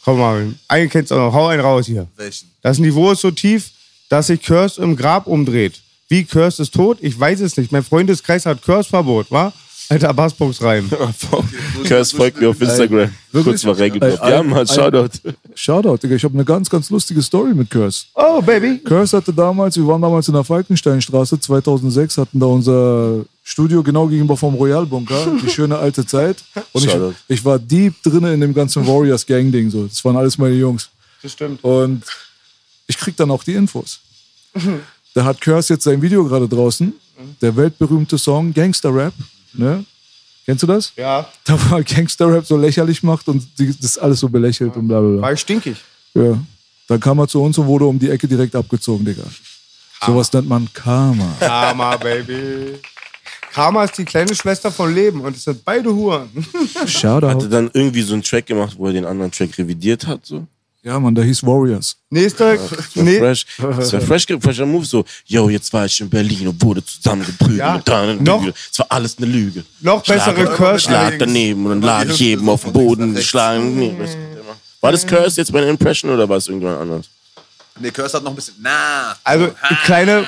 Komm mal, einen kennst du auch noch. Hau einen raus hier. Welchen? Das Niveau ist so tief, dass sich Curse im Grab umdreht. Wie Curse ist tot? Ich weiß es nicht. Mein Freundeskreis hat Curse-Verbot, wa? Alter, Bassbox rein. Curse folgt mir auf Instagram. Kurz mal reingedroppt. Ey, Ja, ey, Mann, ey. Shoutout. Shoutout, Digga. Ich habe eine ganz, ganz lustige Story mit Curse. Oh, Baby. Curse hatte damals, wir waren damals in der Falkensteinstraße 2006, hatten da unser Studio genau gegenüber vom Royal Bunker, die schöne alte Zeit. Und ich, Shoutout. ich war deep drinne in dem ganzen Warriors Gang Ding so. Das waren alles meine Jungs. Das stimmt. Und ich krieg dann auch die Infos. Da hat Curse jetzt sein Video gerade draußen, der weltberühmte Song Gangster Rap, ne? Kennst du das? Ja, Da war Gangster Rap so lächerlich macht und die, das alles so belächelt und bla bla bla. war ich stinkig. Ja. Dann kam er zu uns und wurde um die Ecke direkt abgezogen, Digga. Sowas nennt man Karma. Karma, Baby. Karma ist die kleine Schwester von Leben und es sind beide Huren. Hat er dann irgendwie so einen Track gemacht, wo er den anderen Track revidiert hat? So? Ja, Mann, der hieß Warriors. Nächster, Das war nee, fresh. Das war fresh, fresher Move. So, yo, jetzt war ich in Berlin und wurde zusammengeprügelt. Ja, und dann noch- Lüge. Es war alles eine Lüge. noch bessere Schlag- Curse. Schlag daneben und dann lag ich jedem auf dem Boden geschlagen. Nee, das- War das Curse jetzt bei einer Impression oder war es irgendjemand anders? Nee, Curse hat noch ein bisschen. Na. Also, kleine,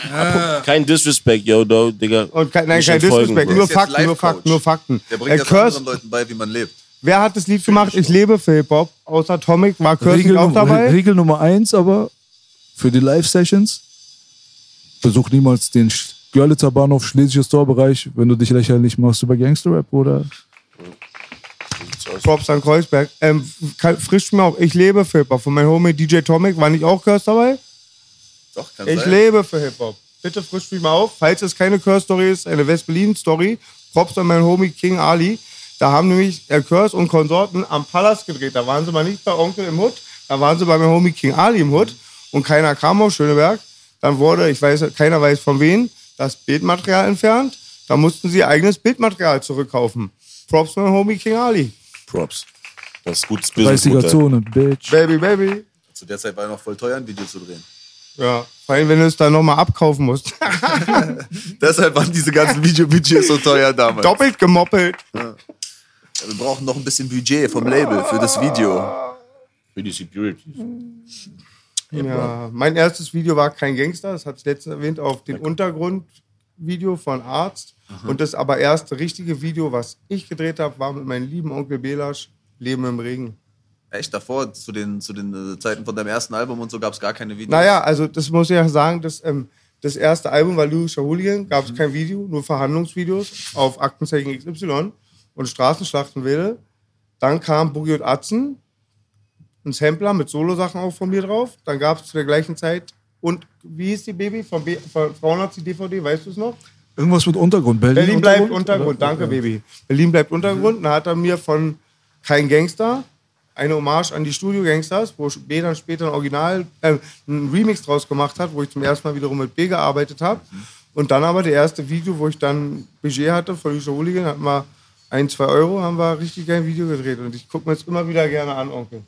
Kein Disrespect, yo, do, Digga. und kein, nein, kein Disrespect, nur Fakten, nur. Fakten, nur Fakten. Der Äh, bringt jetzt Curse, anderen Leuten bei, wie man lebt. Wer hat das Lied gemacht? Ich lebe für Hip-Hop, außer Atomic, war nicht auch dabei? Regel Nummer eins, aber für die Live-Sessions, versuch niemals den Görlitzer Bahnhof Schlesisches Torbereich, wenn du dich lächerlich machst über Gangster-Rap, oder? Props an Kreuzberg. Ähm, frisch mir auch, ich lebe für Hip-Hop. Von meinem Homie DJ Tomic war nicht auch Curse dabei? Doch, kann Ich sein. lebe für Hip-Hop. Bitte frisch mich mal auf. Falls es keine Curse-Story ist, eine West-Berlin-Story. Props an meinen Homie King Ali. Da haben nämlich der Curse und Konsorten am Palast gedreht. Da waren sie mal nicht bei Onkel im Hood. Da waren sie bei meinem Homie King Ali im Hood. Und keiner kam auf Schöneberg. Dann wurde, ich weiß, keiner weiß von wem, das Bildmaterial entfernt. Da mussten sie ihr eigenes Bildmaterial zurückkaufen. Props an meinen Homie King Ali. Props. Das ist gutes Business. 30er Mutter. Zone, Bitch. Baby, baby. Zu der Zeit war er noch voll teuer, ein Video zu drehen. Ja, vor allem, wenn du es dann nochmal abkaufen musst. Deshalb waren diese ganzen Videobudgets so teuer damals. Doppelt gemoppelt. Ja, wir brauchen noch ein bisschen Budget vom Label für das Video. Für die Security. Ja, mein erstes Video war kein Gangster, das hat es letztens erwähnt, auf den Untergrundvideo von Arzt. Und das aber erste richtige Video, was ich gedreht habe, war mit meinem lieben Onkel Belasch, Leben im Regen. Echt davor, zu den, zu den äh, Zeiten von deinem ersten Album und so, gab es gar keine Videos. Naja, also das muss ich ja sagen, das, ähm, das erste Album war Lyrischer Hooligan, gab es kein Video, nur Verhandlungsvideos auf Aktenzeichen XY und Straßenschlachtenwelle. Dann kam Boogie und Atzen, ein Sampler mit Solo-Sachen auch von mir drauf. Dann gab es zu der gleichen Zeit und wie hieß die Baby von, B von Frauenarzt, die DVD, weißt du es noch? Irgendwas mit Untergrund. Berlin, Berlin bleibt Untergrund, Untergrund, danke Baby. Berlin bleibt Untergrund. Dann hat er mir von Kein Gangster eine Hommage an die Studio Gangsters, wo B dann später ein Original, äh, ein Remix draus gemacht hat, wo ich zum ersten Mal wiederum mit B gearbeitet habe. Und dann aber der erste Video, wo ich dann Budget hatte von Lisa Hooligan, hatten wir ein, zwei Euro, haben wir richtig geil Video gedreht. Und ich gucke mir jetzt immer wieder gerne an, Onkel.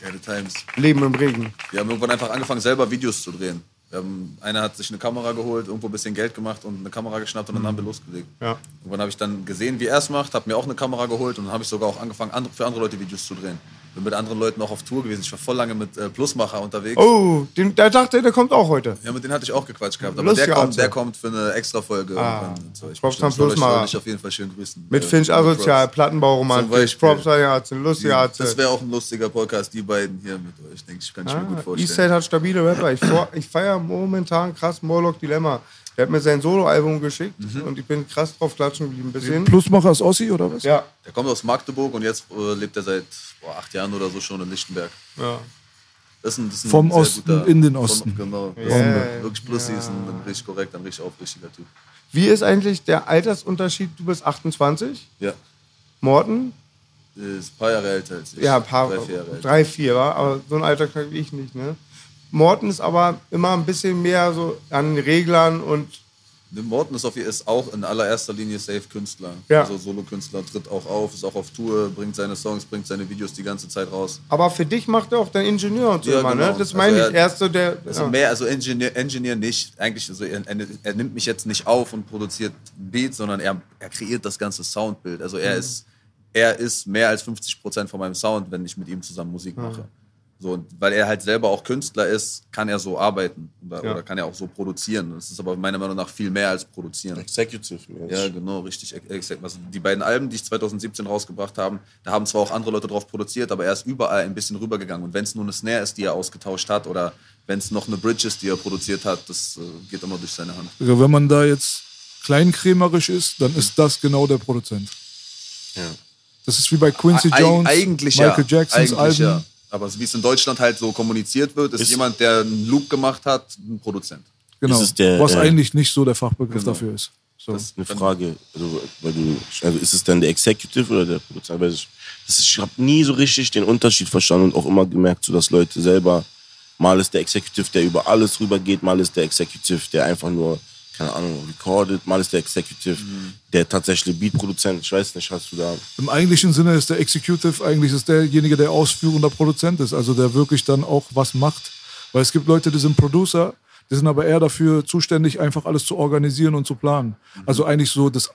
Geile Times. Leben im Regen. Wir haben irgendwann einfach angefangen, selber Videos zu drehen. Haben, einer hat sich eine Kamera geholt, irgendwo ein bisschen Geld gemacht und eine Kamera geschnappt und dann haben wir losgelegt. Ja. Irgendwann habe ich dann gesehen, wie er es macht, habe mir auch eine Kamera geholt und dann habe ich sogar auch angefangen, für andere Leute Videos zu drehen. Bin mit anderen Leuten auch auf Tour gewesen. Ich war voll lange mit äh, Plusmacher unterwegs. Oh, den, der dachte, der kommt auch heute. Ja, mit denen hatte ich auch gequatscht gehabt. Aber der kommt, der kommt für eine extra Folge. Ah. so. Ich Props an Plusmacher. ich auf jeden Fall schön grüßen. Mit Äh, Finch. Asozial, Plattenbauromantik, Beispiel. Props an Ärzte, lustige. Das wäre auch ein lustiger Podcast, die beiden hier mit euch, denke ich, kann ich mir gut Ah, vorstellen. Eastside hat stabile Rapper. Ich, ich feiere momentan krass Morlock Dilemma. Der hat mir sein Soloalbum geschickt Mhm. und ich bin krass drauf klatschen geblieben. Bis hin. Plusmacher ist Ossi, oder was? Ja, Der kommt aus Magdeburg und jetzt äh, lebt er seit boah, acht Jahren oder so schon in Lichtenberg. ja. Das ist ein, das ist Vom sehr Osten guter, in den von- Osten. genau. Das Yeah, ist ein, wirklich Plussi ist ein, ein richtig korrekt, ein richtig aufrichtiger Typ. Wie ist eigentlich der Altersunterschied? Du bist 28, Ja, Morten? ist ein paar Jahre älter als ich. Ja, ein paar, Drei, vier Jahre älter. drei, vier, wa? aber so ein Alter kriege ich nicht. Ne? Morten ist aber immer ein bisschen mehr so an Reglern und Ne, Morten ist, auf, ist auch in allererster Linie Safe-Künstler. Ja. Also Solo-Künstler, tritt auch auf, ist auch auf Tour, bringt seine Songs, bringt seine Videos die ganze Zeit raus. aber für dich macht er auch dein Ingenieur und so Ja, immer, genau. ne? Das Also meine er- ich. Er ist so der. Also ja. mehr, also Engineer, Engineer nicht. Eigentlich, also er, er, nimmt mich jetzt nicht auf und produziert Beats, sondern er, er kreiert das ganze Soundbild. Also Mhm. er ist, er ist mehr als 50 Prozent von meinem Sound, wenn ich mit ihm zusammen Musik mache. So, und weil er halt selber auch Künstler ist, kann er so arbeiten oder, Ja. oder kann er auch so produzieren. Das ist aber meiner Meinung nach viel mehr als produzieren. Executive. Ja, genau, richtig. Also die beiden Alben, die ich 2017 rausgebracht haben, da haben zwar auch andere Leute drauf produziert, aber er ist überall ein bisschen rübergegangen. Und wenn es nur eine Snare ist, die er ausgetauscht hat, oder wenn es noch eine Bridge ist, die er produziert hat, das äh, geht immer durch seine Hand. Also wenn man da jetzt kleinkrämerisch ist, dann ist das genau der Produzent. Ja. Das ist wie bei Quincy Eig- Jones, eigentlich Michael ja. Jacksons eigentlich Alben. Ja. Aber wie es in Deutschland halt so kommuniziert wird, ist, Ist- jemand, der einen Loop gemacht hat, ein Produzent. Genau. Ist es der, was äh, eigentlich nicht so der Fachbegriff Genau. dafür ist. So. Das- Eine Frage, also, weil du, also ist es dann der Executive oder der Produzent? Weil ich, das ist, ich habe nie so richtig den Unterschied verstanden und auch immer gemerkt, so dass Leute selber, mal ist der Executive, der über alles rübergeht, mal ist der Executive, der einfach nur, keine Ahnung, recordet, mal ist der Executive, der tatsächlich Beatproduzent, ich weiß nicht, hast du da... Im eigentlichen Sinne ist der Executive eigentlich ist derjenige, der ausführender Produzent ist, also der wirklich dann auch was macht. Weil es gibt Leute, die sind Producer, die sind aber eher dafür zuständig, einfach alles zu organisieren und zu planen. Also eigentlich so das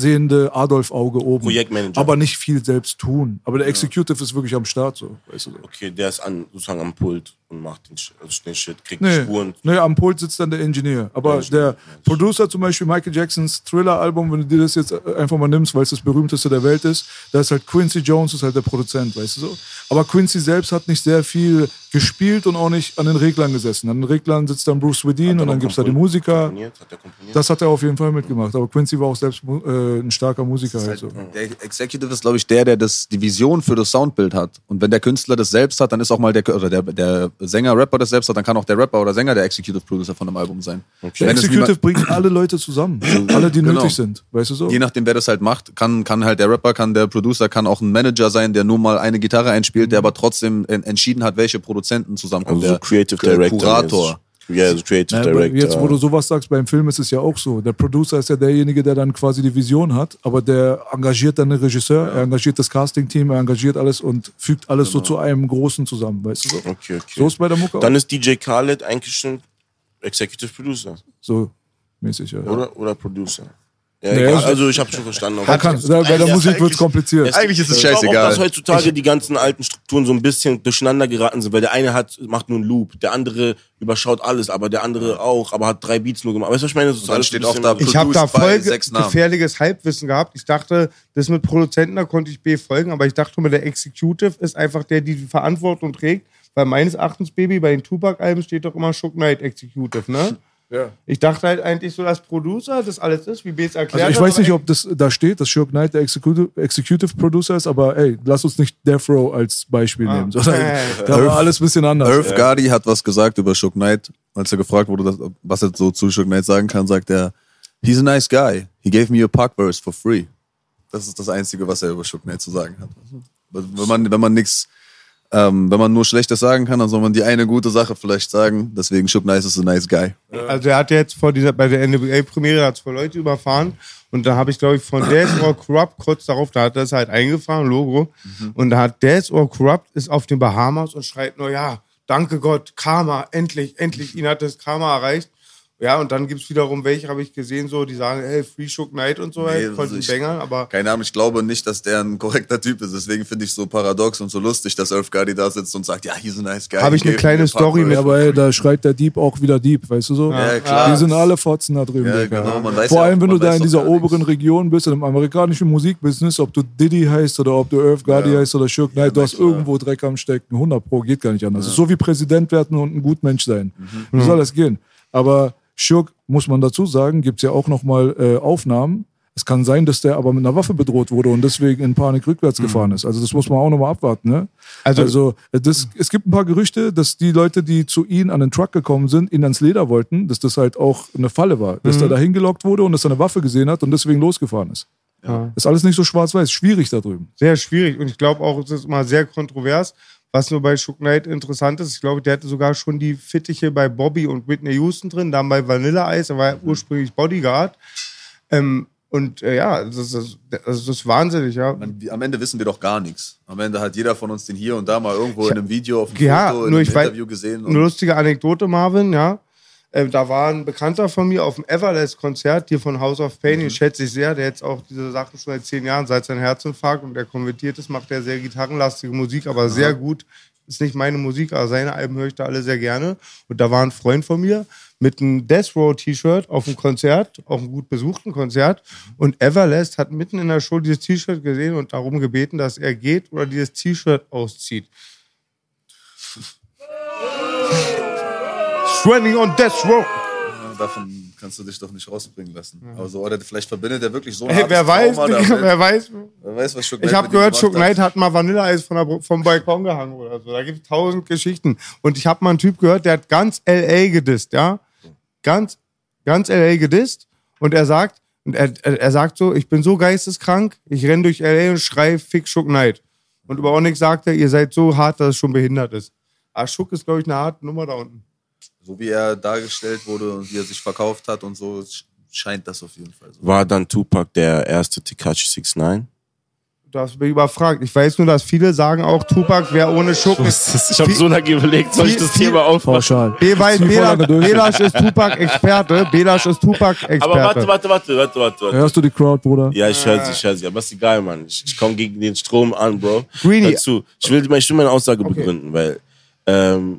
allsehende Adolf-Auge oben. Projektmanager. Aber nicht viel selbst tun. Aber der Executive ist wirklich am Start so. Weißt du. Okay, der ist an, sozusagen am Pult und macht den, also den Shit, kriegt die Nee, Spuren. nee, am Pult sitzt dann der Ingenieur. Aber der Producer zum Beispiel Michael Jacksons Thriller-Album, wenn du dir das jetzt einfach mal nimmst, weil es das berühmteste der Welt ist, da ist halt Quincy Jones ist halt der Produzent, weißt du so. Aber Quincy selbst hat nicht sehr viel gespielt und auch nicht an den Reglern gesessen. An den Reglern sitzt dann Bruce Swedin und dann gibt's da die Musiker. Komponiert? Hat der komponiert? Das hat er auf jeden Fall mitgemacht. Aber Quincy war auch selbst äh, ein starker Musiker. Halt so. Der Executive ist, glaube ich, der, der das, die Vision für das Soundbild hat. Und wenn der Künstler das selbst hat, dann ist auch mal der, oder der, der Sänger, Rapper das selbst hat, dann kann auch der Rapper oder Sänger der Executive Producer von einem Album sein. Der Wenn es Executive bringt alle Leute zusammen. alle, die Genau. nötig sind. Weißt du so? Je nachdem, wer das halt macht, kann, kann halt der Rapper, kann der Producer, kann auch ein Manager sein, der nur mal eine Gitarre einspielt, der aber trotzdem en- entschieden hat, welche Produzenten zusammenkommen. Also so der Creative Director. Kurator. Ja, also Creative Ja, aber Director. jetzt, wo du sowas sagst, beim Film ist es ja auch so. Der Producer ist ja derjenige, der dann quasi die Vision hat, aber der engagiert dann den Regisseur, er engagiert das Casting-Team, er engagiert alles und fügt alles so zu einem Großen zusammen, weißt du so? Okay, okay. So ist bei der Mucke Dann auch. ist DJ Khaled eigentlich schon Executive Producer. So mäßig, ja. Oder, oder Producer. Ja, Nee, egal. also- also ich habe schon verstanden. Er kann, da, bei der Ja, Musik wird's kompliziert. Eigentlich ist es Ich glaube auch, scheißegal. dass heutzutage die ganzen alten Strukturen so ein bisschen durcheinander geraten sind, weil der eine hat, macht nur einen Loop, der andere überschaut alles, aber der andere auch, aber hat drei Beats nur gemacht. Weißt du, was ich meine? Das ist alles steht auch da Ich habe da voll gefährliches Halbwissen gehabt. Ich dachte, das mit Produzenten, da konnte ich B folgen, aber ich dachte immer, der Executive ist einfach der, die die Verantwortung trägt. Weil meines Erachtens, Baby, bei den Tupac-Alben steht doch immer Shook Knight Executive, ne? Ja. Ich dachte halt eigentlich so, dass Producer das alles ist, wie B es erklärt Also ich weiß nicht, ob das da steht, dass Shirk Knight der Executive, Executive Producer ist, aber ey, lass uns nicht Death Row als Beispiel Ah. nehmen. Sondern da war alles ein bisschen anders. Irv Gotti hat was gesagt über Shook Knight. Als er gefragt wurde, was er so zu Shook Knight sagen kann, sagt er, he's a nice guy. He gave me a Park verse for free. Das ist das Einzige, was er über Shook Knight zu sagen hat. Wenn man, wenn man nichts, ähm, wenn man nur Schlechtes sagen kann, dann soll man die eine gute Sache vielleicht sagen. Deswegen Shook Knight ist a nice guy. Also er hat jetzt vor dieser, bei der NBA-Premiere hat zwei Leute überfahren und da habe ich, glaube ich, von Dance or Corrupt kurz darauf, da hat er es halt eingefahren, Logo. Und da hat Dance or Corrupt ist auf den Bahamas und schreit nur, ja, danke Gott, Karma, endlich, endlich, ihn hat das Karma erreicht. Ja, und dann gibt's wiederum welche, habe ich gesehen, so, die sagen, hey, Free Shook Knight und so, Nee, von also den ich- Bängern, aber Keine Ahnung, ich glaube nicht, dass der ein korrekter Typ ist. Deswegen finde ich es so paradox und so lustig, dass Irv Gotti da sitzt und sagt, ja, he's a nice guy. Hab ich eine kleine Story mit- Ja, aber ey, da schreit der Dieb auch wieder Dieb, weißt du so? Ja, klar. Die sind alle Fotzen da drüben. Ja, genau, man weiß Vor ja allem, auch- wenn du da in dieser gar nichts. oberen Region bist, im amerikanischen Musikbusiness, ob du Diddy heißt oder ob du Irv Gotti heißt oder Shirk Knight, du hast irgendwo Dreck am Stecken. 100 Pro, geht gar nicht anders. Das ist so wie Präsident werden und ein Gutmensch sein. Wie soll das gehen? Aber Shirk, muss man dazu sagen, gibt's ja auch nochmal äh, Aufnahmen. Es kann sein, dass der aber mit einer Waffe bedroht wurde und deswegen in Panik rückwärts gefahren ist. Also das muss man auch nochmal abwarten. Ne? Also, Also- äh, das, es gibt ein paar Gerüchte, dass die Leute, die zu ihm an den Truck gekommen sind, ihn ans Leder wollten, dass das halt auch eine Falle war. Dass Mhm. er da hingelockt wurde und dass er eine Waffe gesehen hat und deswegen losgefahren ist. Ist alles nicht so schwarz-weiß, schwierig da drüben. sehr schwierig. Und ich glaube auch, es ist immer sehr kontrovers. Was nur bei Shook Knight interessant ist, ich glaube, der hatte sogar schon die Fittiche bei Bobby und Whitney Houston drin, dann bei Vanilla Ice, er war ja ursprünglich Bodyguard. Ähm, und äh, ja, das ist, das, das ist wahnsinnig, ja. Am Ende wissen wir doch gar nichts. Am Ende hat jeder von uns den hier und da mal irgendwo in einem Video, auf einem Ja, Foto, in nur einem ich weiß, Interview gesehen. eine lustige Anekdote, Marvin, ja. Äh, da war ein Bekannter von mir auf dem Everlast-Konzert hier von House of Pain, Mhm. den schätze ich sehr, der jetzt auch diese Sachen schon seit zehn Jahren, seit seinem Herzinfarkt und der konvertiert ist, macht er sehr gitarrenlastige Musik, aber sehr gut. ist nicht meine Musik, aber seine Alben höre ich da alle sehr gerne. Und da war ein Freund von mir mit einem Death Row T-Shirt auf einem Konzert, auf einem gut besuchten Konzert. Und Everlast hat mitten in der Show dieses T-Shirt gesehen und darum gebeten, dass er geht oder dieses T-Shirt auszieht. Trending on Death Row. Ja, davon kannst du dich doch nicht rausbringen lassen. Also, oder vielleicht verbindet er wirklich so ein Ey, wer weiß, Trauma damit. wer weiß. Wer weiß, was Shook Ich habe gehört, Shook. Knight hat mal Vanilleeis von der, vom Balkon gehangen oder so. Da gibt es tausend Geschichten. Und ich habe mal einen Typ gehört, der hat ganz L.A. gedisst, ja? Ganz, ganz L.A. gedisst. Und er sagt, und er, er, sagt so, ich bin so geisteskrank, ich renn durch L.A. und schrei Fick Shook Knight. Und über Onyx sagt er, ihr seid so hart, dass es schon behindert ist. Aber Shook ist, glaube ich, eine harte Nummer da unten. So wie er dargestellt wurde und wie er sich verkauft hat und so, sch- scheint das auf jeden Fall so. War dann Tupac der erste Tekashi 69? Du hast mich überfragt. Ich weiß nur, dass viele sagen auch, Tupac wäre ohne nicht. Ich habe so lange überlegt, soll ich das Thema aufmachen? Belasch ist Tupac-Experte. Belasch ist Tupac-Experte. Aber warte, warte, warte, warte, warte. Hörst du die Crowd, Bruder? Ja, ich höre sie, ich höre sie. Aber ist egal, Mann. Ich, ich komme gegen den Strom an, Bro. Greenie. Hör zu. Ich will, ich will meine Aussage begründen, weil ähm,